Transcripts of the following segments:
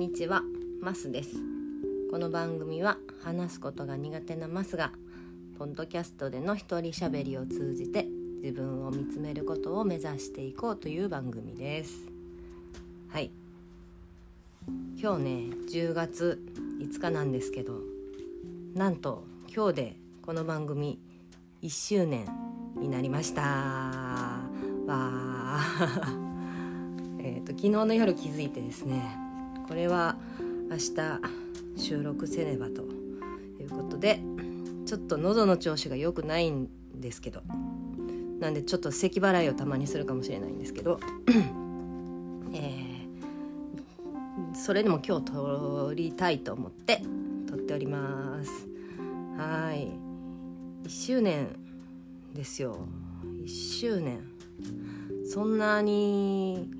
にちはマスです。この番組は話すことが苦手なマスがポッドキャストでの一人喋りを通じて自分を見つめることを目指していこうという番組です。はい。今日ね10月5日なんですけどなんと今日でこの番組1周年になりました。わー。えーと、昨日の夜気づいてですねこれは明日収録せねばということでちょっと喉の調子が良くないんですけどなんでちょっと咳払いをたまにするかもしれないんですけど、えー、それでも今日撮りたいと思って撮っております。はい。1周年ですよ。1周年。そんなに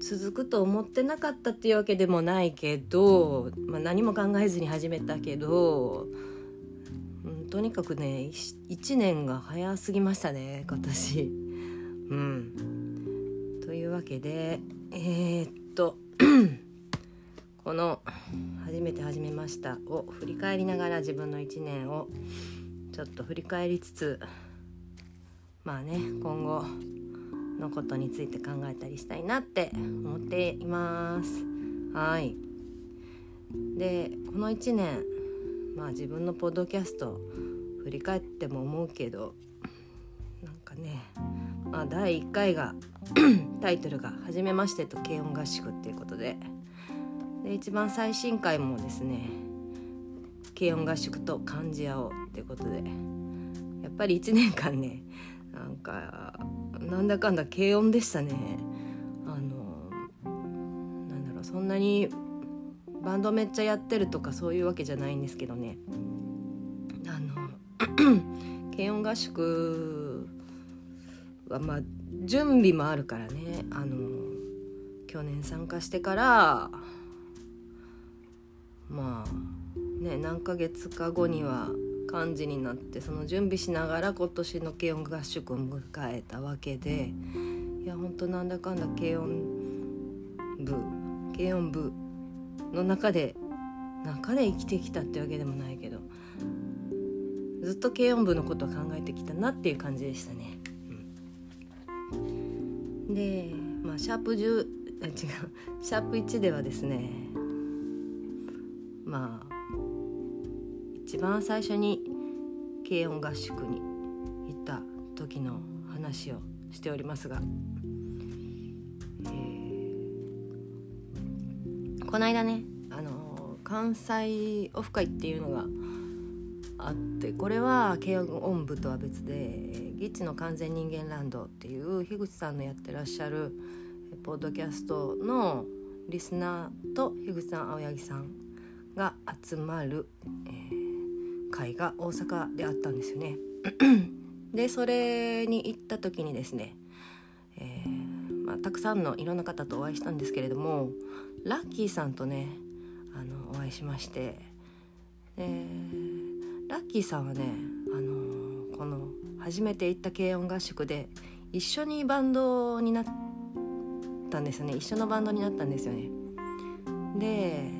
続くと思ってなかったっていうわけでもないけど、まあ、何も考えずに始めたけど、うん、とにかくね1年が早すぎましたね今年。うん、というわけでえー、っと この「初めて始めました」を振り返りながら自分の1年をちょっと振り返りつつまあね今後のことについて考えたりしたいなって思っています。はい。でこの1年まあ自分のポッドキャスト振り返っても思うけどなんかね、まあ、第1回が タイトルが「はじめましてと軽音合宿」っていうことでで一番最新回もですね軽音合宿と感じ合おうっていうことでやっぱり1年間ねなんかなんだかんだ軽音でしたね。あのなんだろうそんなにバンドめっちゃやってるとかそういうわけじゃないんですけどね。あの 軽音合宿はまあ準備もあるからね。あの去年参加してからまあね何ヶ月か後には感じになってその準備しながら今年の軽音合宿を迎えたわけでいやほんとなんだかんだ軽音部軽音部の中で中で生きてきたってわけでもないけどずっと軽音部のことを考えてきたなっていう感じでしたね。うん、でまあシャープ10あ違うシャープ1ではですね一番最初に軽音合宿に行った時の話をしておりますが、えー、この間ねあの関西オフ会っていうのがあってこれは軽音部とは別で「ギッチの完全人間ランド」っていう樋口さんのやってらっしゃるポッドキャストのリスナーと樋口さん青柳さんが集まる、えー会が大阪であったんですよね。でそれに行った時にですね、えー、まあ、たくさんのいろんな方とお会いしたんですけれどもラッキーさんとねあのお会いしまして、えー、ラッキーさんはね、あのこの初めて行った軽音合宿で一緒にバンドになったんですよね一緒のバンドになったんですよね。で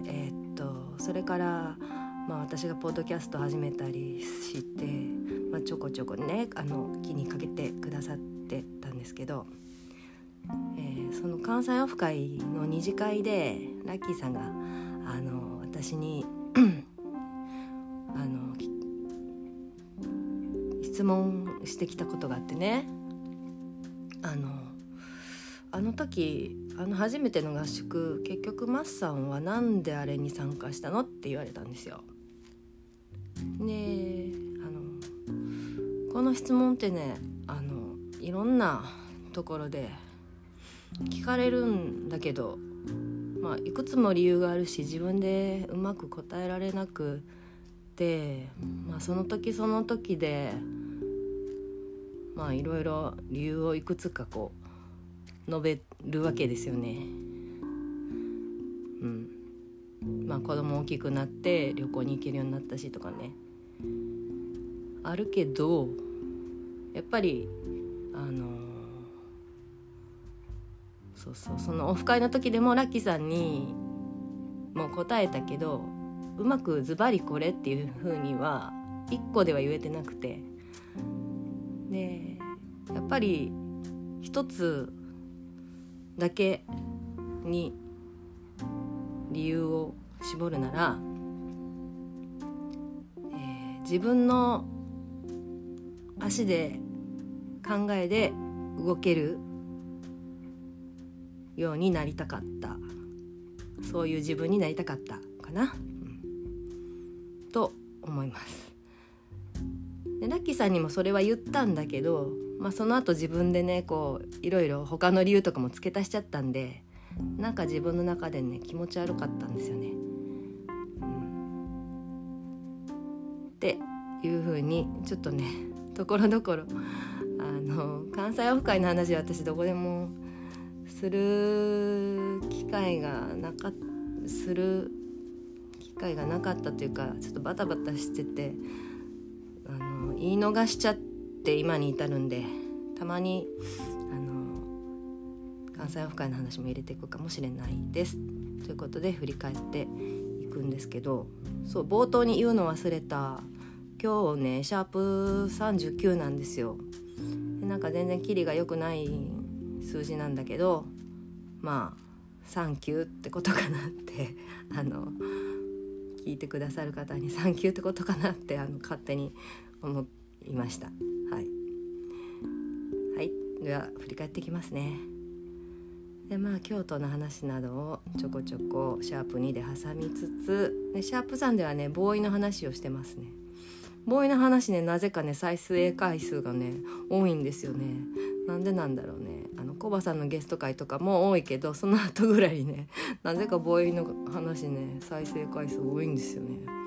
えー、っとそれからまあ、私がポッドキャスト始めたりして、まあ、ちょこちょこねあの気にかけてくださってたんですけど、えー、その関西オフ会の二次会でラッキーさんがあの私にあの質問してきたことがあってねあのあの時あの初めての合宿結局マッさんは何であれに参加したのって言われたんですよ。であのこの質問ってねあのいろんなところで聞かれるんだけど、まあ、いくつも理由があるし自分でうまく答えられなくて、まあ、その時その時でまあいろいろ理由をいくつかこう述べるわけですよね。うんまあ、子供大きくなって旅行に行けるようになったしとかね。あるけどやっぱりあのそうそうそのオフ会の時でもラッキーさんにもう答えたけどうまくズバリこれっていうふうには1個では言えてなくて。でやっぱり一つだけに理由を絞るなら、えー、自分の足で考えで動けるようになりたかったそういう自分になりたかったかな、うん、と思います。でラッキーさんにもそれは言ったんだけど、まあ、その後自分でねこういろいろ他の理由とかも付け足しちゃったんでなんか自分の中でね気持ち悪かったんですよね。っていうふうにちょっとね ところどころあの関西オフ会の話は私どこでもする機会がなかする機会がなかったというかちょっとバタバタしててあの言い逃しちゃって今に至るんでたまにあの関西オフ会の話も入れていくかもしれないです。ということで振り返ってくんですけどそう冒頭に言うの忘れた今日ねシャープ39なんですよ。なんか全然キリが良くない数字なんだけどまあ「サンキュー」ってことかなって あの聞いてくださる方に「サンキュー」ってことかなってあの勝手に思いました。はい、はい、では振り返ってきますね。でまあ京都の話などをちょこちょこシャープ2で挟みつつでシャープ3ではねボーイの話をしてますね。ボーイの話ねなぜかね再生回数がね多いんですよね。なんでなんだろうね。あのコバさんのゲスト会とかも多いけどその後ぐらいねなぜかボーイの話ね再生回数多いんですよね。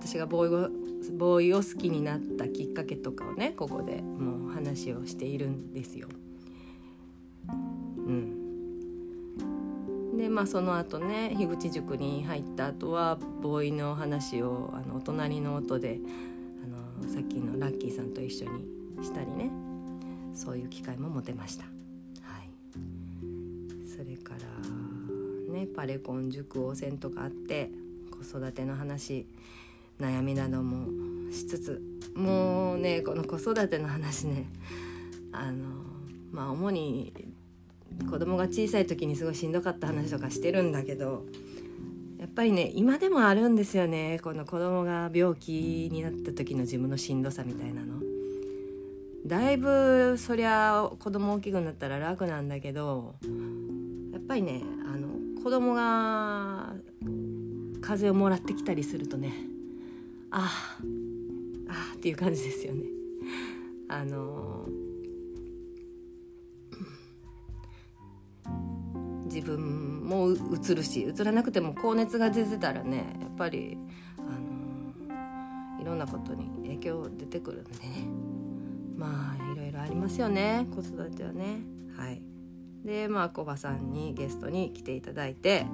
私がボーイをボーイを好きになったきっかけとかをねここでもう話をしているんですよ。うん。でまあその後ね樋口塾に入った後はボーイの話をあのお隣の音であのさっきのラッキーさんと一緒にしたりねそういう機会も持てました。はい、それからねパレコン塾汚染とかあって子育ての話悩みなどもしつつもうねこの子育ての話ねあのまあ主に子供が小さい時にすごいしんどかった話とかしてるんだけどやっぱりね今でもあるんですよねこの子供が病気になった時の自分のしんどさみたいなの。だいぶそりゃ子供大きくなったら楽なんだけどやっぱりねあの子供が風邪をもらってきたりするとねあああっていう感じですよね。あの自分もうつるしうつらなくても高熱が出てたらねやっぱり、あのいろんなことに影響出てくるんでねまあいろいろありますよね子育てはね。はいでまあコバさんにゲストに来ていただいて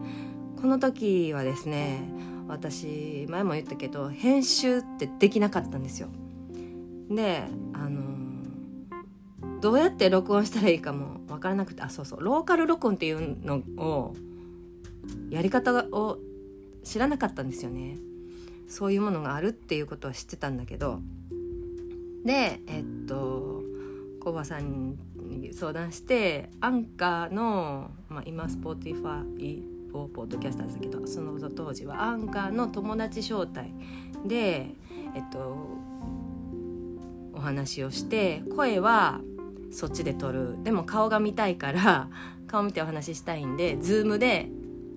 この時はですね私前も言ったけど編集ってできなかったんですよ。であのどうやって録音したらいいかも分からなくてあそうそうローカル録音っていうのをやり方を知らなかったんですよね。そういうものがあるっていうことは知ってたんだけどでえっとコバさんに相談してアンカーの、まあ、今 Spotify ポッドキャスターだけどその当時はアンカーの友達招待でえっとお話をして声はそっちで撮る。でも顔が見たいから顔見てお話ししたいんで Zoom で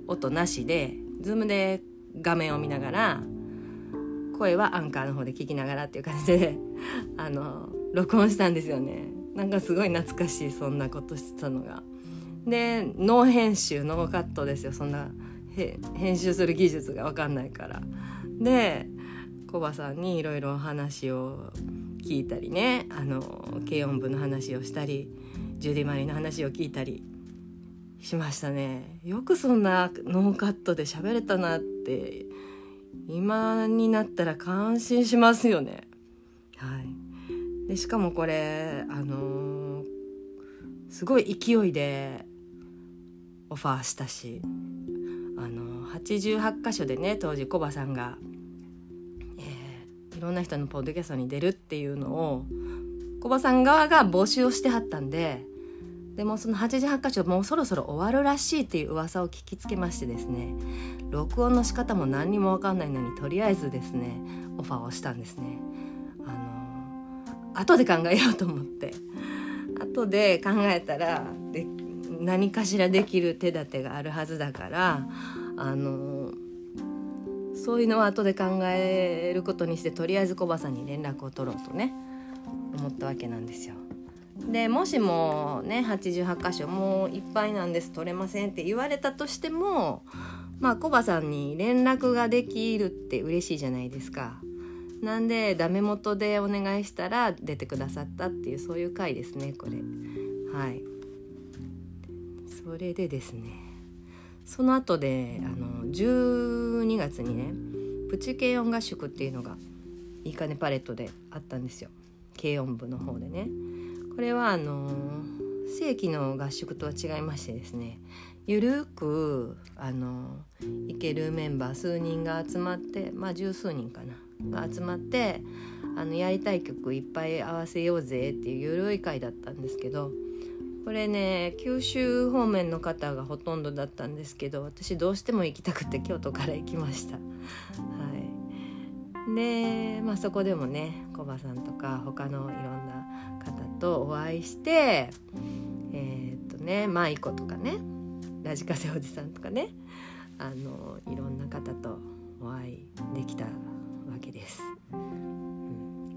音なしで Zoom で画面を見ながら声はアンカーの方で聞きながらっていう感じであの録音したんですよね。なんかすごい懐かしいそんなことしてたのが。でノー編集ノーカットですよ。そんな編集する技術が分かんないから。でコバさんにいろいろ話を聞いたりね。あの軽音部の話をしたりジュディ・マリの話を聞いたりしましたね。よくそんなノーカットで喋れたなって今になったら感心しますよね。はい、でしかもこれあの、すごい勢いでオファーしたしあの88箇所でね当時コバさんが、えー、いろんな人のポッドキャストに出るっていうのをコバさん側が募集をしてはったんででもその88箇所もうそろそろ終わるらしいっていう噂を聞きつけましてですね録音の仕方も何にも分かんないのにとりあえずですねオファーをしたんですね。あの後で考えようと思って後で考えたら何かしらできる手立てがあるはずだからあのそういうのは後で考えることにしてとりあえずコバさんに連絡を取ろうとね思ったわけなんですよ。でもしもね88箇所もういっぱいなんです取れませんって言われたとしてもまあコバさんに連絡ができるって嬉しいじゃないですか。なんでダメ元でお願いしたら出てくださったっていうそういう回ですねこれ。はいそれでですねその後であの12月にねプチ軽音合宿っていうのがいいかねパレットであったんですよ。軽音部の方でね。これはあの正規の合宿とは違いましてですねゆるくあの行けるメンバー数人が集まってまあ十数人かなが集まってあのやりたい曲いっぱい合わせようぜっていうゆるい会だったんですけどこれね九州方面の方がほとんどだったんですけど私どうしても行きたくて京都から行きました。はいで、まあ、そこでもねコバさんとか他のいろんな方とお会いしてえー、っとね舞子とかねラジカセおじさんとかねあのいろんな方とお会いできたわけです。うん、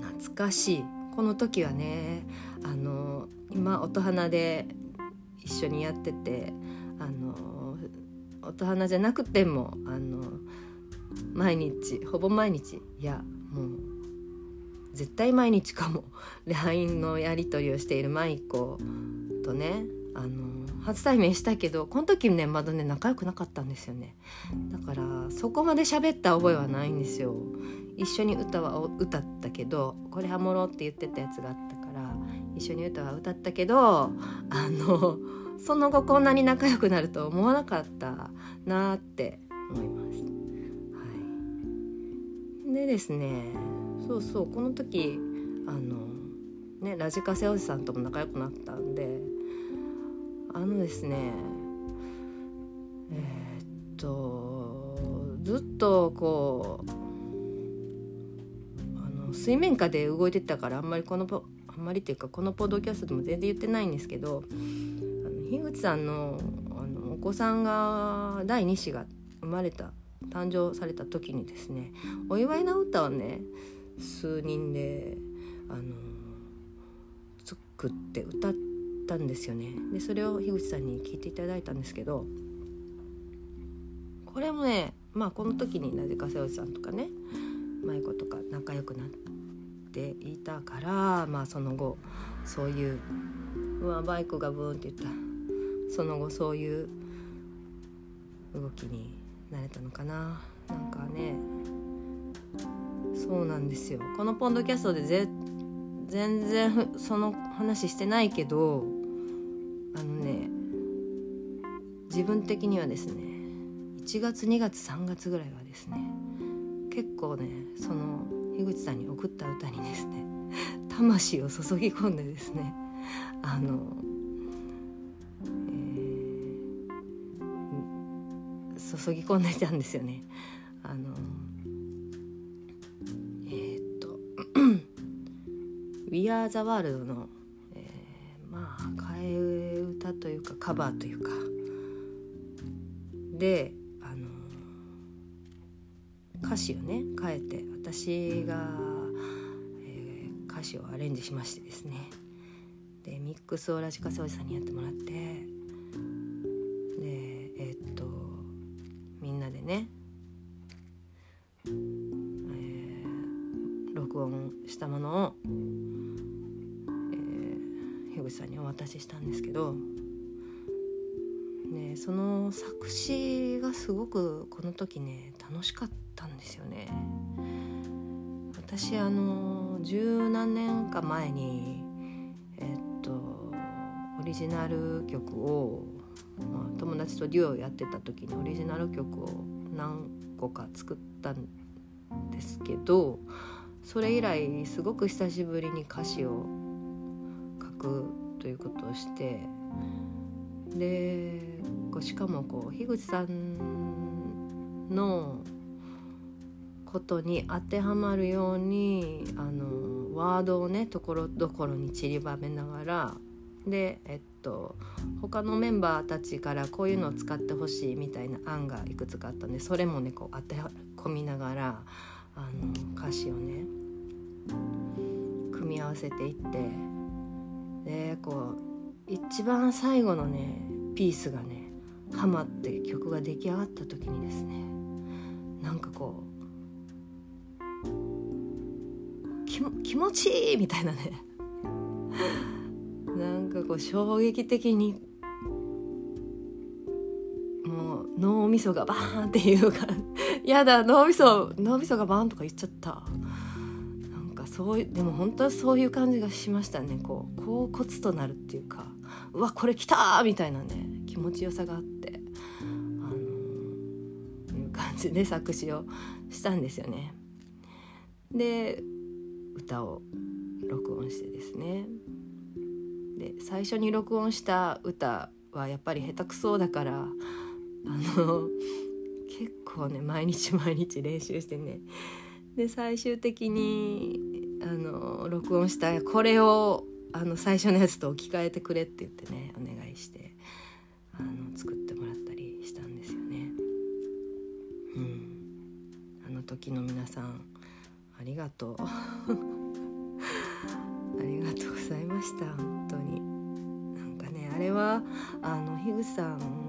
懐かしいこの時はねあの今音花で一緒にやっててあの音花じゃなくてもあの毎日ほぼ毎日いやもう絶対毎日かも。LINE のやり取りをしている舞子とねあの初対面したけどこの時ねまだね仲良くなかったんですよね。だからそこまで喋った覚えはないんですよ。一緒に歌は歌ったけどこれハモろうって言ってたやつがあったから一緒に歌は歌ったけどあのその後こんなに仲良くなると思わなかったなって思います。はい、でですねそうそうこの時あのねラジカセおじさんとも仲良くなったんであのですねえー、っとずっとこうあの水面下で動いてたからあんまりこのあんまりっていうかこのポッドキャストでも全然言ってないんですけどあの樋口さんのあのお子さんが第2子が生まれた誕生された時にですねお祝いの歌をね数人であの作って歌ってたんですよね。でそれを樋口さんに聞いていただいたんですけどこれもねまあこの時になぜか瀬尾さんとかね舞子とか仲良くなっていたからまあその後そういううわバイクがブーンって言ったその後そういう動きになれたのかな。なんかねそうなんですよ。このポンドキャストで全然その話してないけどあのね自分的にはですね1月2月3月ぐらいはですね結構ねその樋口さんに送った歌にですね 魂を注ぎ込んでですねあの、えー、注ぎ込んでたんですよね。あのえー、っと「We Are the World の」、ーというかカバーというか。であの歌詞をね変えて私が、えー、歌詞をアレンジしましてですね。でミックスをラジカセおじさんにやってもらって時ね楽しかったんですよね。私あの十何年か前にえっとオリジナル曲をまあ、友達とデュオをやってた時にオリジナル曲を何個か作ったんですけどそれ以来すごく久しぶりに歌詞を書くということをしてでしかもこう樋口さんのことに当てはまるようにあのワードをねところどころに散りばめながらでえっと他のメンバーたちからこういうのを使ってほしいみたいな案がいくつかあったんでそれもねこう当て込みながらあの歌詞をね組み合わせていってでこう一番最後のねピースがねハマって曲が出来上がった時にですねなんかこう気持ちいいみたいなね。なんかこう衝撃的にもう脳みそがバーンっていうか やだ脳みそ脳みそがバーンとか言っちゃった。なんかそういうでも本当はそういう感じがしましたね。こう恍惚となるっていうかうわこれ来たみたいなね。気持ちよさがあってあのいう感じで作詞をしたんですよね。で歌を録音してですね。で最初に録音した歌はやっぱり下手くそだからあの結構ね毎日毎日練習してね。で最終的にあの録音したこれをあの最初のやつと置き換えてくれって言ってねお願いして。あの作ってもらったりしたんですよね。うん、あの時の皆さんありがとう。ありがとうございました本当に。なんかねあれはあの樋口さん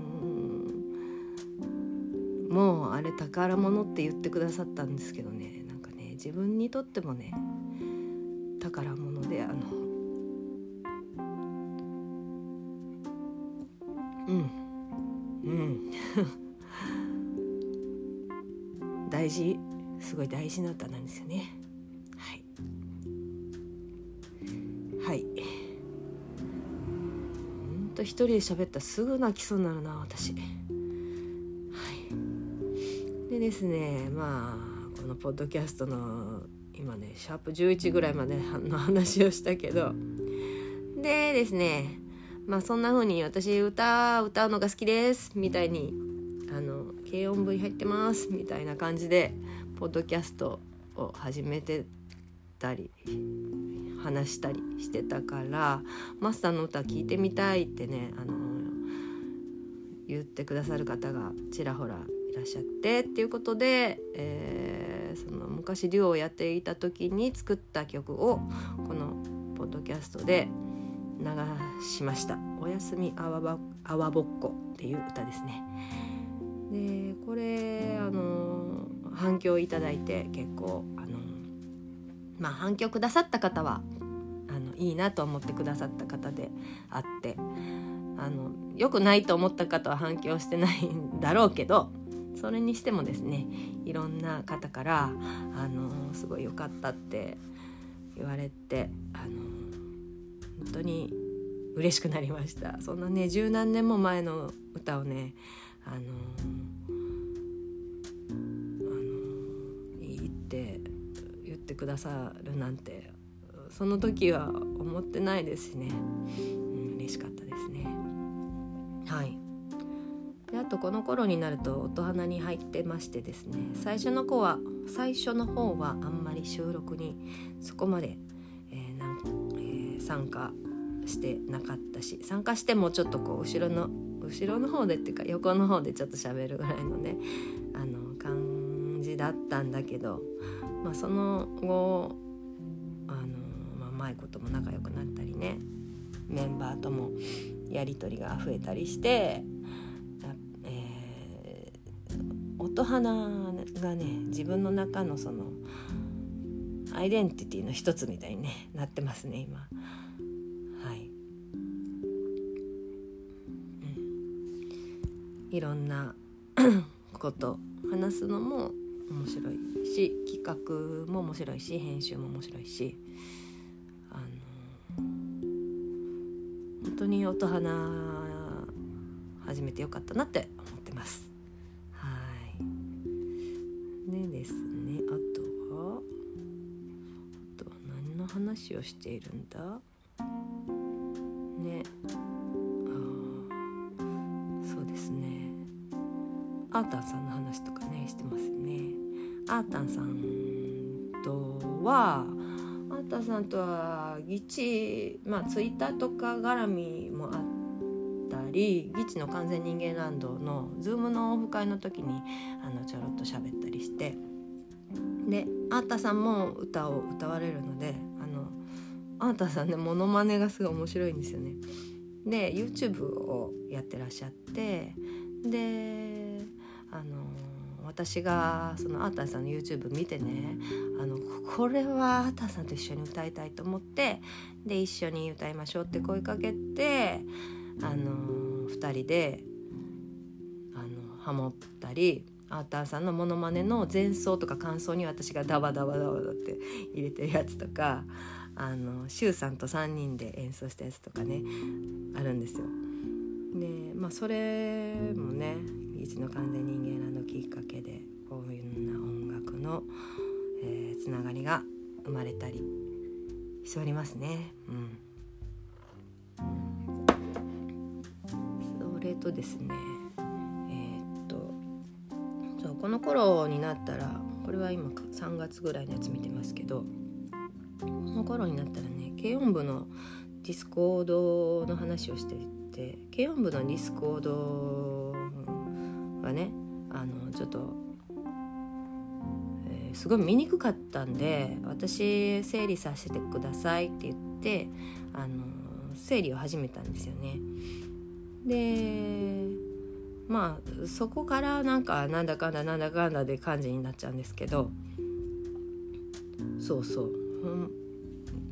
もうあれ宝物って言ってくださったんですけどね。なんかね自分にとってもね宝物であのうん。うん。大事。すごい大事な歌なんですよね。はい。はい。ほんと一人で喋ったらすぐ泣きそうになるな私。はい。でですねまあこのポッドキャストの今ねシャープ11ぐらいまでの話をしたけど。でですねまあそんな風に私歌歌うのが好きですみたいにあの軽音部に入ってますみたいな感じでポッドキャストを始めてたり話したりしてたからマスターの歌聴いてみたいってねあの言ってくださる方がちらほらいらっしゃってっていうことで、えー、その昔デュオをやっていた時に作った曲をこのポッドキャストで流しました「おやすみあわばあわぼっこ」っていう歌ですね。でこれあの反響いただいて結構あのまあ反響くださった方はあのいいなと思ってくださった方であってあの良くないと思った方は反響してないんだろうけどそれにしてもですねいろんな方からあのすごい良かったって言われてあの当に嬉しくなりました。そんなね十何年も前の歌をねあのあのいいって言ってくださるなんてその時は思ってないですしね、うん、嬉しかったですね。はい。であとこの頃になると音花に入ってましてですね最初の子は最初の方はあんまり収録にそこまで参加してなかったし参加してもちょっとこう後ろの後ろの方でっていうか横の方でちょっと喋るぐらいのねあの感じだったんだけど、まあ、その後あの、まあ、舞子とも仲良くなったりねメンバーともやり取りが増えたりして、えー、音花がね自分の中のそのアイデンティティの一つみたいに、ね、なってますね今。はい、うん、いろんな こと話すのも面白いし企画も面白いし編集も面白いしあの本当に音花始めてよかったなって話をしているんだ。ね。あそうですね。アータンさんの話とかねしてますね。アータンさんとはアータンさんとはギチまあツイッターとか絡みもあったりギチの完全人間ランドの Zoom のオフ会の時にあのちょろっと喋ったりして。でアータさんも歌を歌われるのであのアータさんねモノマネがすごい面白いんですよね。で YouTube をやってらっしゃってであの私がそのアータンさんの YouTube 見てねあのこれはアータンさんと一緒に歌いたいと思ってで一緒に歌いましょうって声かけてあの2人であのハモったりアータンさんのモノマネの前奏とか感想に私がダバダバダバダって入れてるやつとかあのシュウさんと3人で演奏したやつとかねあるんですよ。でまあそれもね一の完全人間らのきっかけでこういうな音楽の、えー、つながりが生まれたりしておりますね。うんそれとですねえー、っとそうこの頃になったらこれは今3月ぐらいのやつ見てますけどこの頃になったらね軽音部の Discord の話をしていて軽音部の Discordがねあのちょっと、えー、すごい見にくかったんで私整理させてくださいって言ってあの整理を始めたんですよね。でまあそこからなんかなんだかんだなんだかんだで感じになっちゃうんですけどそうそう、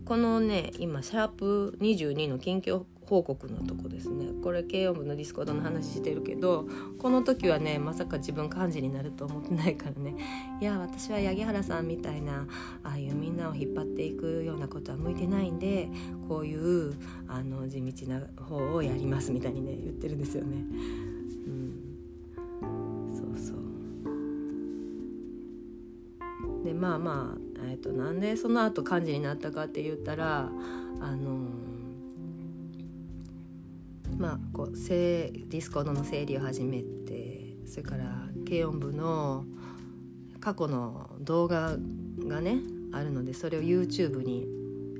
このね今シャープ22の近況報告のとこですね。これ軽音部の Discord の話してるけどこの時はねまさか自分幹事になると思ってないからね。いや私は八木原さんみたいなああいうみんなを引っ張っていくようなことは向いてないんでこういうあの地道な方をやりますみたいにね言ってるんですよね。まあまあ、えーと、なんでその後幹事になったかって言ったらあのまあ、こう Discord の整理を始めてそれから軽音部の過去の動画がねあるのでそれを YouTube に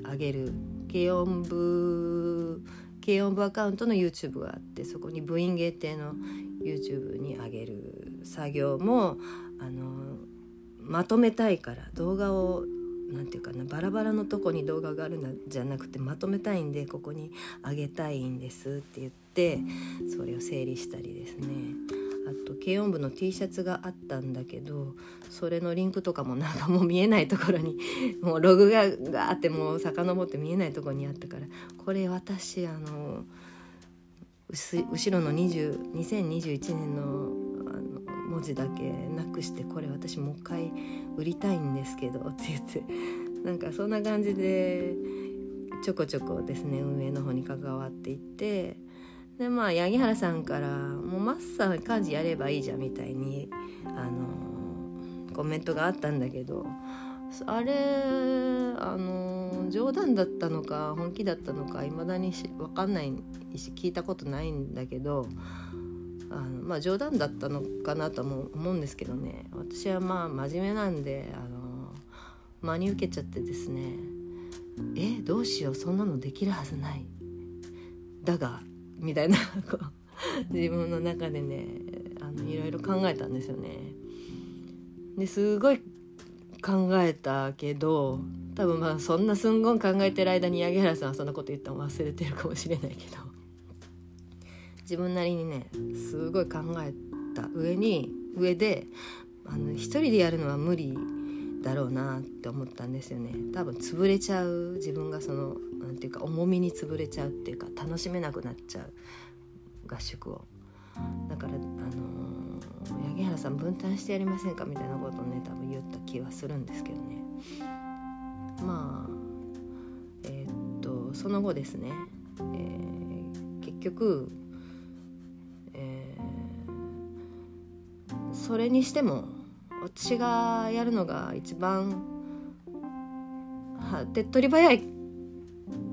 上げる。軽音部軽音部アカウントの YouTube があってそこに部員限定の YouTube に上げる作業もあのまとめたいから動画を何て言うかなバラバラのとこに動画があるんじゃなくてまとめたいんでここにあげたいんですって言ってそれを整理したりですね。あと軽音部の T シャツがあったんだけどそれのリンクとかもなんか もう見えないところにもうログがガーってもう遡って見えないところにあったからこれ私あの後ろの20 2021年の文字だけなくしてこれ私もう一回売りたいんですけどって言ってなんかそんな感じでちょこちょこですね運営の方に関わっていってでまあ八木原さんから「もうマッサー幹事やればいいじゃん」みたいにあのコメントがあったんだけどあれあの冗談だったのか本気だったのかいまだに分かんないし聞いたことないんだけどあのまあ冗談だったのかなとも思うんですけどね。私はまあ真面目なんであの真に受けちゃってですね。えどうしようそんなのできるはずない。だがみたいな こう自分の中でねあのいろいろ考えたんですよね。ですごい考えたけど多分まあそんなすんごい考えてる間に八木原さんはそんなこと言ったの忘れてるかもしれないけど。自分なりにねすごい考えた上に上であの一人でやるのは無理だろうなって思ったんですよね。多分潰れちゃう自分がその何て言うか重みに潰れちゃうっていうか楽しめなくなっちゃう合宿を。だからあのー、八原さん分担してやりませんかみたいなことをね多分言った気はするんですけどね。まあえー、っとその後ですね、えー、結局それにしても私がやるのが一番は手っ取り早い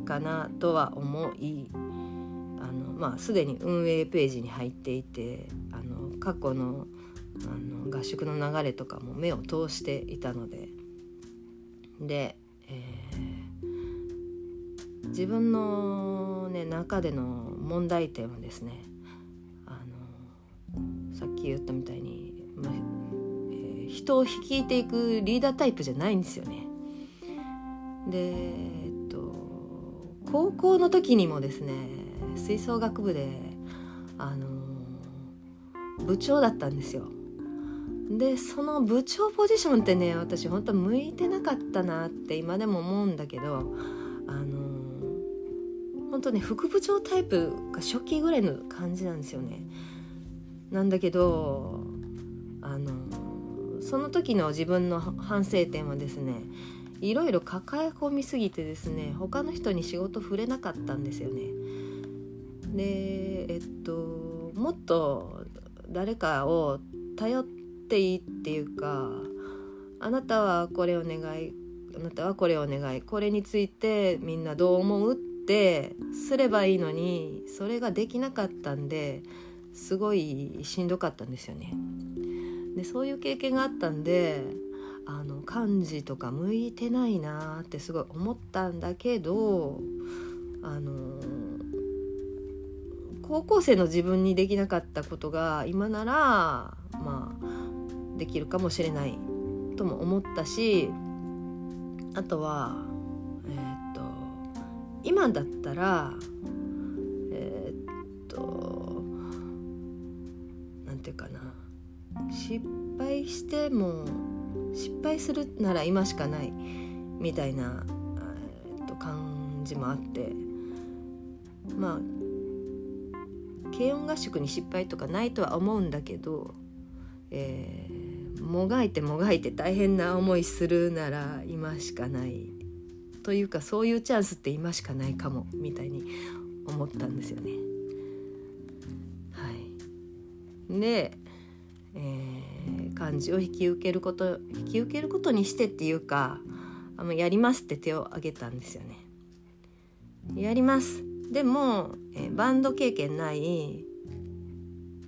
かなとは思いあの、まあ、すでに運営ページに入っていてあの過去のあの合宿の流れとかも目を通していたのでで、えー、自分の、ね、中での問題点はですねあのさっき言ったみたいに、人を率いていくリーダータイプじゃないんですよね。でえっと高校の時にもですね吹奏楽部であの部長だったんですよ。でその部長ポジションってね私本当向いてなかったなって今でも思うんだけどあの本当ね副部長タイプが初期ぐらいの感じなんですよね。なんだけどあのその時の自分の反省点はですねいろいろ抱え込みすぎてですね他の人に仕事触れなかったんですよね。でえっともっと誰かを頼っていいっていうかあなたはこれお願いあなたはこれお願いこれについてみんなどう思うってすればいいのにそれができなかったんですごいしんどかったんですよね。でそういう経験があったんであの漢字とか向いてないなってすごい思ったんだけどあの高校生の自分にできなかったことが今ならまあできるかもしれないとも思ったしあとはえー、っと今だったら失敗しても失敗するなら今しかないみたいな、えっと、感じもあってまあ軽音合宿に失敗とかないとは思うんだけど、えー、もがいてもがいて大変な思いするなら今しかないというかそういうチャンスって今しかないかもみたいに思ったんですよね。はい、で、えー、漢字を引き受けること引き受けることにしてっていうかあのやりますって手を挙げたんですよね。やりますでも、えー、バンド経験ない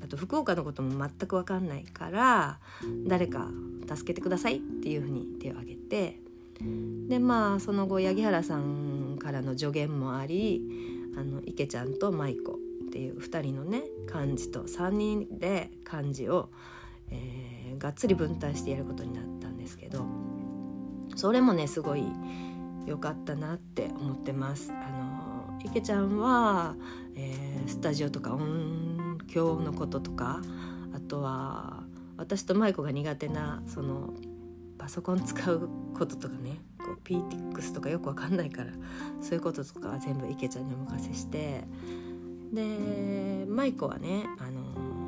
あと福岡のことも全く分かんないから誰か助けてくださいっていうふうに手を挙げてでまあその後八木原さんからの助言もありあの池ちゃんと舞子っていう2人のね漢字と3人で漢字を、えー、がっつり分担してやることになったんですけどそれもねすごい良かったなって思ってます。あの池ちゃんは、えー、スタジオとか音響のこととかあとは私と舞子が苦手なそのパソコン使うこととかねこう PTX とかよくわかんないからそういうこととかは全部池ちゃんにお任せしてで舞子はねあの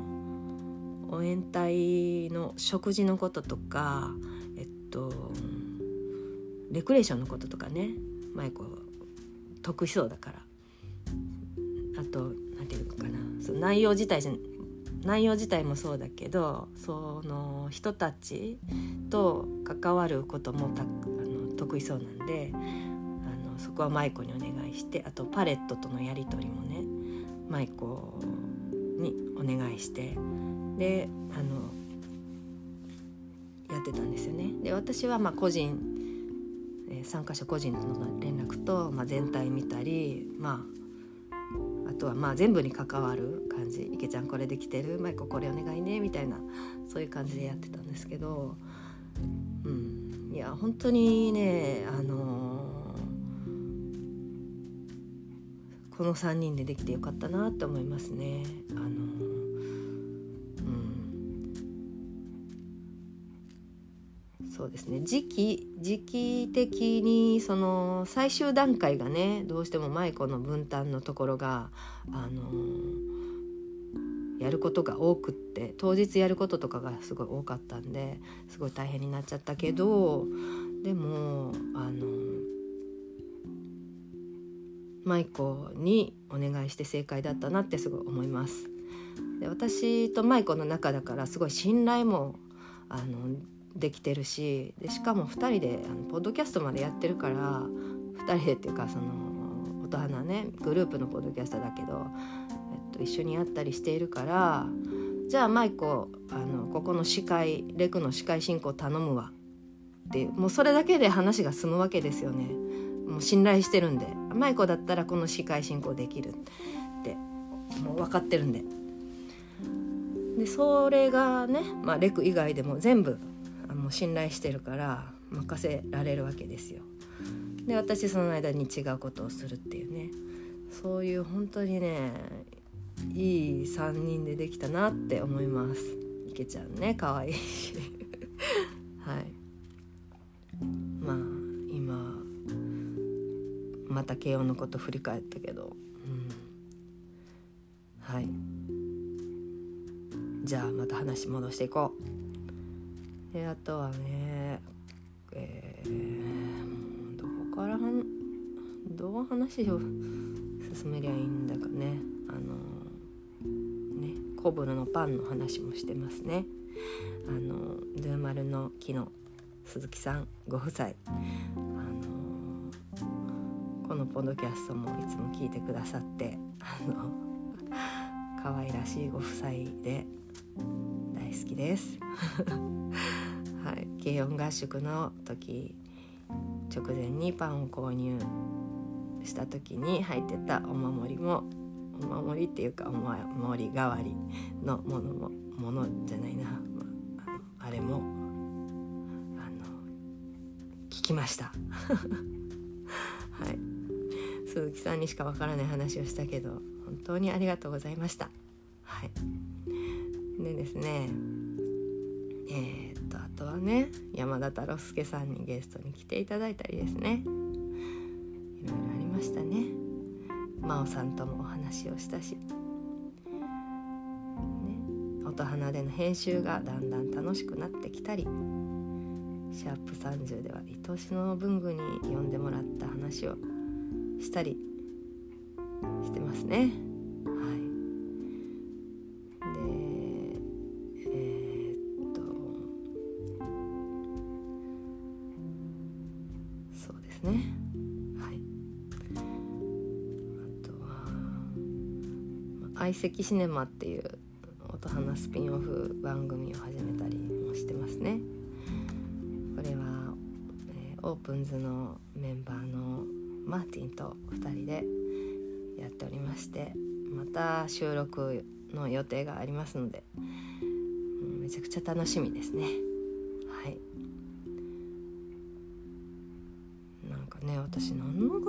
応援隊の食事のこととかえっとレクレーションのこととかね。舞子得意そうだから。あと何て言うのかな。その内容自体じゃ内容自体もそうだけどその人たちと関わることもたあの得意そうなんであのそこは舞子にお願いしてあとパレットとのやり取りもね舞子にお願いしてであのやってたんですよね。で私はまあ個人参加者個人との連絡と、まあ、全体見たり、まあ、あとはまあ全部に関わる感じ「池ちゃんこれできてる。舞子これお願いね」みたいなそういう感じでやってたんですけど、うん、いや本当にねあのー、この3人でできてよかったなって思いますね。あのそうですね時期時期的にその最終段階がねどうしても舞子の分担のところがあのやることが多くって当日やることとかがすごい多かったんですごい大変になっちゃったけどでもあの舞子にお願いして正解だったなってすごい思います。で私と舞子の中だからすごい信頼もあのできてるしでしかも2人であのポッドキャストまでやってるから2人でっていうかその音花ねグループのポッドキャストだけど、えっと、一緒にやったりしているからじゃあ舞子あのここの司会レクの司会進行頼むわ。ってうもうそれだけで話が済むわけですよね。もう信頼してるんで舞子だったらこの司会進行できるってもう分かってるんで。でそれがね、まあ、レク以外でも全部もう信頼してるから任せられるわけですよ。で私その間に違うことをするっていうね。そういう本当にねいい3人でできたなって思います。池ちゃんね可愛いし。はい。まあ今また慶応のこと振り返ったけど、うん、はい。じゃあまた話戻していこう。であとはねえー、どこからどう話を進めりゃいいんだかね。あのねコブルのパンの話もしてますね。あのドゥーマルの木の鈴木さんご夫妻。あのこのポッドキャストもいつも聞いてくださってあの可愛らしいご夫妻で大好きです。はい。軽音合宿の時直前にパンを購入した時に入ってたお守りもお守りっていうかお守り代わりのものもものじゃないな、まあ、ああれもあの聞きました。はい。鈴木さんにしかわからない話をしたけど本当にありがとうございました。はい。でですねえー、とはね山田太郎介さんにゲストに来ていただいたりですね。いろいろありましたね。真央さんともお話をしたし、ね、音花での編集がだんだん楽しくなってきたり。シャープ30では愛しの文具に読んでもらった話をしたりしてますね。相席シネマっていう音花スピンオフ番組を始めたりもしてますね。これは、えー、オープンズのメンバーのマーティンと2人でやっておりましてまた収録の予定がありますので、うん、めちゃくちゃ楽しみですね。はい。なんかね私何の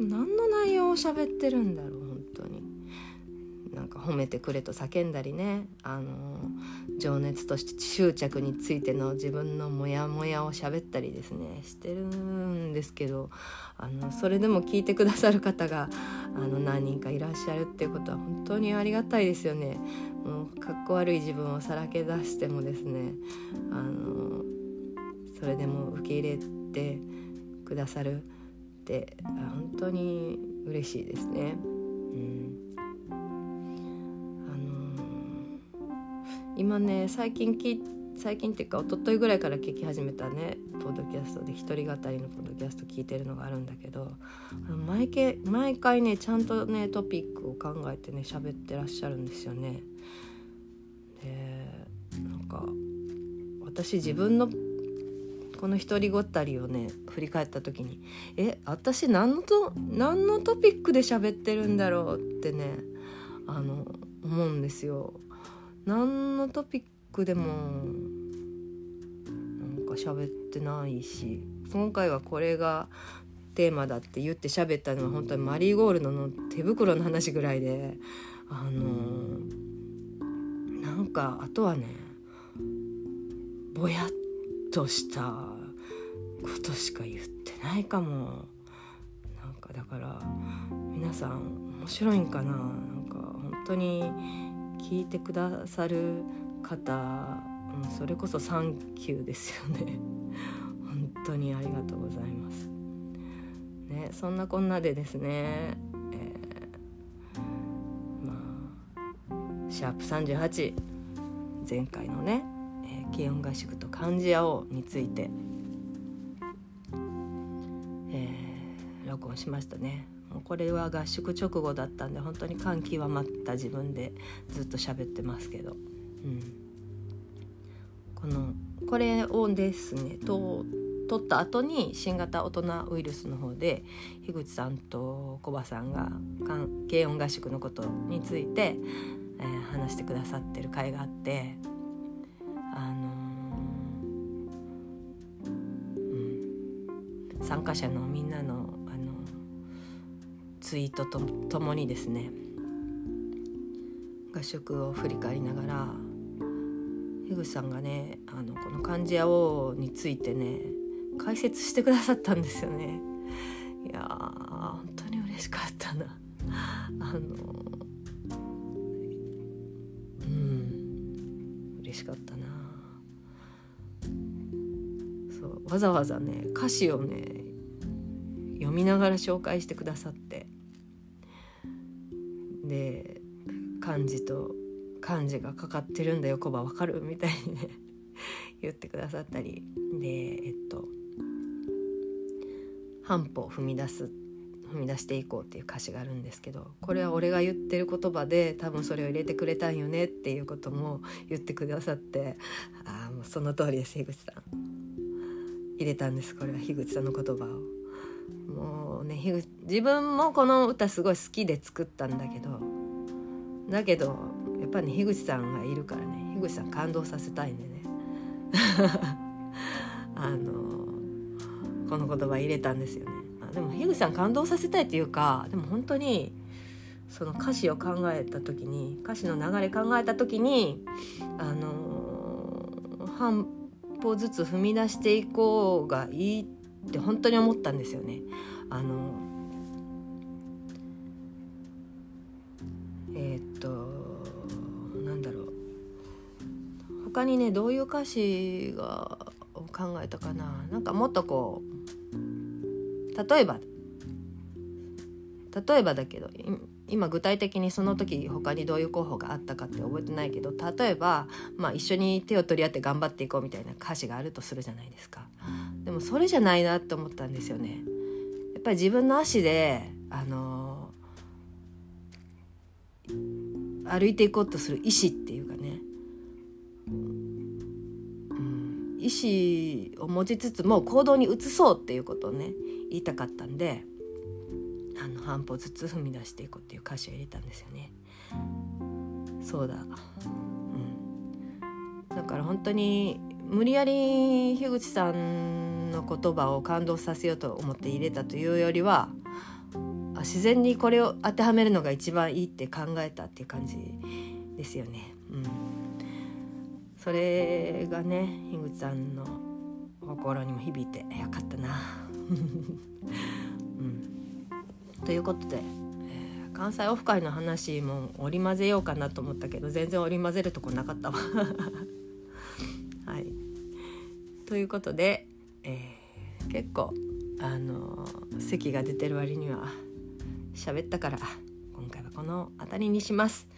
何の内容を喋ってるんだろう。めてくれと叫んだりねあの情熱として執着についての自分のモヤモヤを喋ったりですねしてるんですけどあのそれでも聞いてくださる方があの何人かいらっしゃるっていうことは本当にありがたいですよね。もうかっこ悪い自分をさらけ出してもですねあのそれでも受け入れてくださるって本当に嬉しいですね。今ね最近き最近っていうか一昨日ぐらいから聞き始めたねポッドキャストで一人語りのポッドキャスト聞いてるのがあるんだけど毎回毎回ねちゃんとねトピックを考えてね喋ってらっしゃるんですよね。でなんか私自分のこの一人ごったりをね振り返った時にえ私何のと何のトピックで喋ってるんだろうってねあの思うんですよ。何のトピックでもなんか喋ってないし今回はこれがテーマだって言って喋ったのは本当にマリーゴールドの手袋の話ぐらいであのー、なんかあとはねぼやっとしたことしか言ってないかも。なんかだから皆さん面白いんかな？なんか本当に聞いてくださる方、うん、それこそサンキューですよね。本当にありがとうございます。ねそんなこんなでですね、えー、まあシャープ38前回のね、えー、軽音合宿と漢字やおうについて、えー、録音しましたね。これは合宿直後だったんで本当に感極まった自分でずっと喋ってますけど、うん、このこれをですねと取った後に新型大人ウイルスの方で樋口さんとコバさんが軽音合宿のことについて、えー、話してくださってる回があってあの、うん、参加者のみんなのツイートとともにですね合宿を振り返りながら樋口さんがねあのこの「漢字や王」についてね解説してくださったんですよね。いや本当に嬉しかったな。あのうん嬉しかったな。そうわざわざね歌詞をね読みながら紹介してくださってで漢字と漢字がかかってるんだよコバ。わかる？みたいにね 言ってくださったり。でえっと半歩踏み出す踏み出していこうっていう歌詞があるんですけどこれは俺が言ってる言葉で多分それを入れてくれたんよねっていうことも言ってくださってああもうその通りです樋口さん。入れたんですこれは。樋口さんの言葉を。もうね樋口自分もこの歌すごい好きで作ったんだけどだけどやっぱりね樋口さんがいるからね樋口さん感動させたいんでね あのこの言葉入れたんですよねでも樋口さん感動させたいっていうかでも本当にその歌詞を考えた時に歌詞の流れ考えた時にあの、半歩ずつ踏み出していこうがいいって本当に思ったんですよね。あのえー、っとなんだろう。他にねどういう歌詞が考えたかな。なんかもっとこう例えば例えばだけど今具体的にその時他にどういう候補があったかって覚えてないけど例えば、まあ、一緒に手を取り合って頑張っていこうみたいな歌詞があるとするじゃないですか。でもそれじゃないなって思ったんですよね。やっぱり自分の足であの歩いていこうとする意志っていうかね。うん。意思を持ちつつも行動に移そうっていうことをね言いたかったんであの半歩ずつ踏み出していこうっていう歌詞を入れたんですよね。そうだ、うん、だから本当に無理やり樋口さんの言葉を感動させようと思って入れたというよりは自然にこれを当てはめるのが一番いいって考えたっていう感じですよね。うんそれがね樋口さんの心にも響いてよかったな。うん、ということで、関西オフ会の話も織り交ぜようかなと思ったけど全然織り交ぜるとこなかったわ。はい、ということで、えー、結構あの席が出てる割には喋ったから今回はこの辺りにします。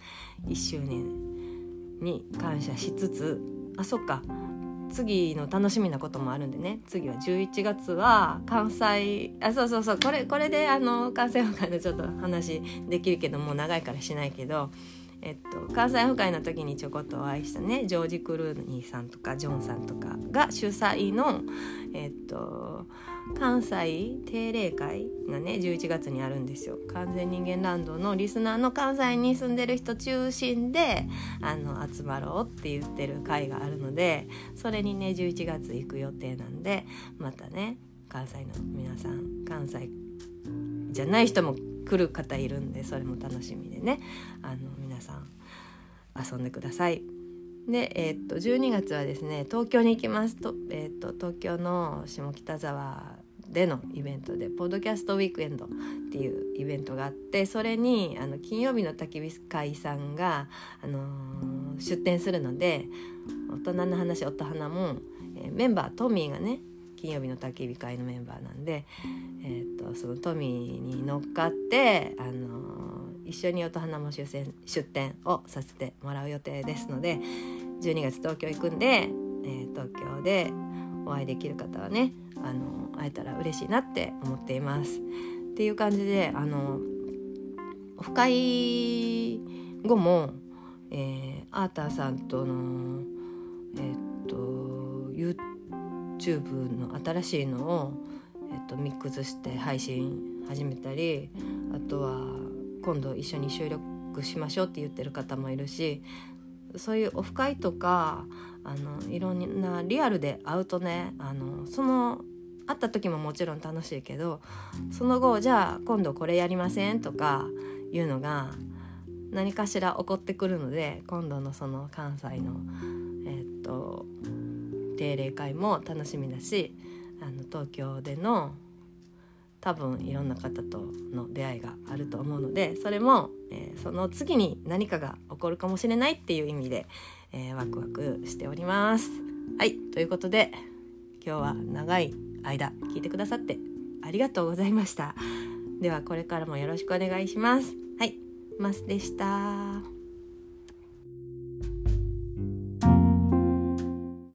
1周年に感謝しつつあそっか。次の楽しみなこともあるんでね。次は11月は関西あそうそうそう。これこれであの関西オフ会のちょっと話できるけどもう長いからしないけどえっと、関西オフ会の時にちょこっとお会いしたね。ジョージ・クルーニーさんとかジョンさんとかが主催の、えっと、関西定例会がね11月にあるんですよ完全人間ランドのリスナーの関西に住んでる人中心であの集まろうって言ってる会があるのでそれにね11月行く予定なんでまたね関西の皆さん関西じゃない人も来る方いるんでそれも楽しみでねあの皆さん遊んでください。で、えー、っと12月はですね東京に行きますと,、えー、っと東京の下北沢でのイベントでポッドキャストウィークエンドっていうイベントがあってそれにあの金曜日の焚き火会さんが、あのー、出店するので大人の話音花も、えー、メンバートミーがね金曜日の焚き火会のメンバーなんで、えーと、そのトミーに乗っかって、あの、一緒に音花も出店出店をさせてもらう予定ですので12月東京行くんで、えー、東京でお会いできる方はねあの会えたら嬉しいなって思っています。っていう感じであのオフ会後も、えー、アーターさんとのえー、っと YouTube の新しいのを、えー、とミックスして配信始めたりあとは今度一緒に収録しましょうって言ってる方もいるしそういうオフ会とかあのいろんなリアルで会うとねあのその会った時ももちろん楽しいけどその後じゃあ今度これやりませんとかいうのが何かしら起こってくるので今度のその関西のえっ、と定例会も楽しみだしあの東京での多分いろんな方との出会いがあると思うのでそれも、えー、その次に何かが起こるかもしれないっていう意味で、えー、ワクワクしております。はいということで今日は長い間聞いてくださってありがとうございました。ではこれからもよろしくお願いします。はい、マスでした。